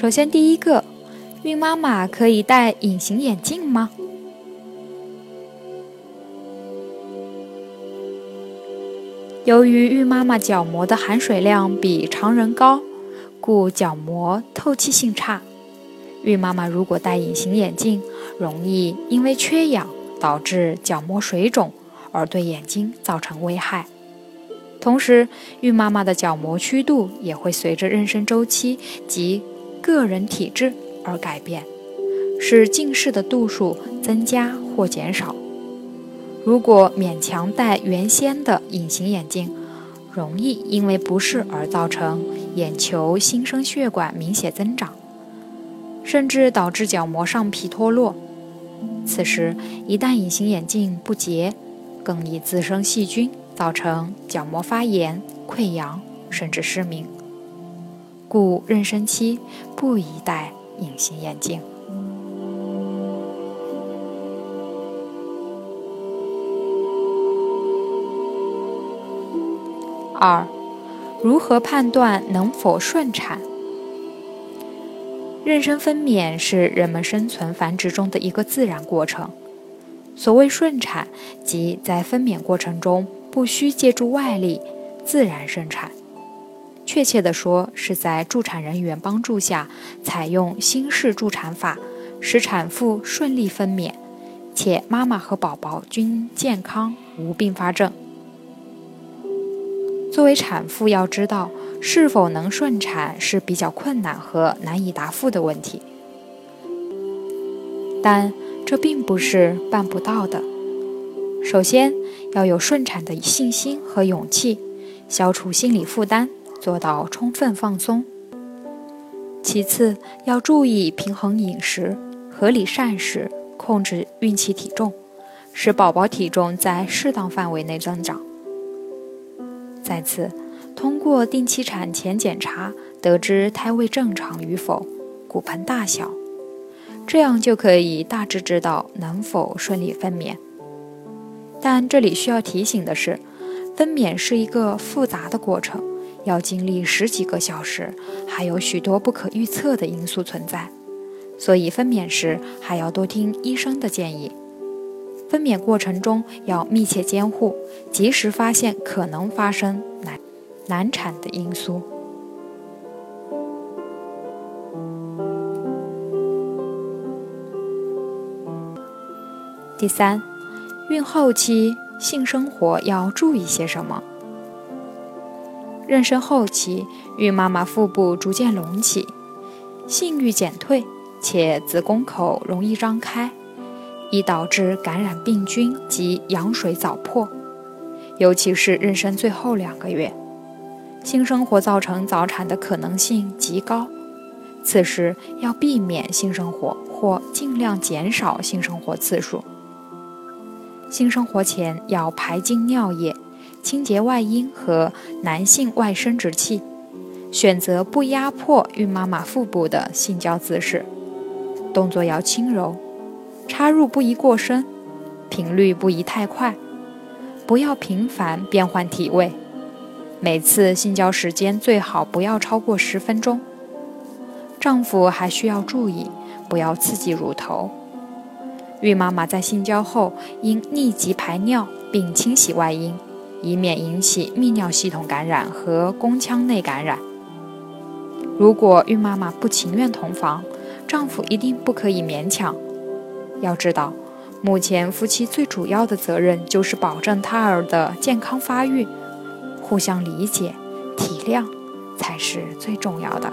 首先，第一个，孕妈妈可以戴隐形眼镜吗？由于孕妈妈角膜的含水量比常人高，故角膜透气性差。孕妈妈如果戴隐形眼镜，容易因为缺氧导致角膜水肿，而对眼睛造成危害。同时，孕妈妈的角膜曲度也会随着妊娠周期及个人体质而改变，使近视的度数增加或减少。如果勉强戴原先的隐形眼镜，容易因为不适而造成眼球新生血管明显增长，甚至导致角膜上皮脱落。此时一旦隐形眼镜不洁，更易滋生细菌，造成角膜发炎、溃疡，甚至失明。故妊娠期不宜戴隐形眼镜。二，如何判断能否顺产？妊娠分娩是人们生存繁殖中的一个自然过程。所谓顺产，即在分娩过程中不需借助外力，自然生产。确切地说，是在助产人员帮助下，采用新式助产法，使产妇顺利分娩，且妈妈和宝宝均健康无并发症。作为产妇，要知道是否能顺产是比较困难和难以答复的问题，但这并不是办不到的。首先要有顺产的信心和勇气，消除心理负担。做到充分放松。其次，要注意平衡饮食，合理膳食，控制孕期体重，使宝宝体重在适当范围内增长。再次，通过定期产前检查得知胎位正常与否、骨盆大小，这样就可以大致知道能否顺利分娩。但这里需要提醒的是，分娩是一个复杂的过程。要经历十几个小时，还有许多不可预测的因素存在，所以分娩时还要多听医生的建议。分娩过程中要密切监护，及时发现可能发生难难产的因素。第三，孕后期性生活要注意些什么？妊娠后期，孕妈妈腹部逐渐隆起，性欲减退，且子宫口容易张开，易导致感染病菌及羊水早破。尤其是妊娠最后两个月，性生活造成早产的可能性极高。此时要避免性生活或尽量减少性生活次数。性生活前要排尽尿液。清洁外阴和男性外生殖器，选择不压迫孕妈妈腹部的性交姿势，动作要轻柔，插入不宜过深，频率不宜太快，不要频繁变换体位，每次性交时间最好不要超过十分钟。丈夫还需要注意，不要刺激乳头。孕妈妈在性交后应立即排尿并清洗外阴。以免引起泌尿系统感染和宫腔内感染。如果孕妈妈不情愿同房，丈夫一定不可以勉强。要知道，目前夫妻最主要的责任就是保证胎儿的健康发育，互相理解、体谅才是最重要的。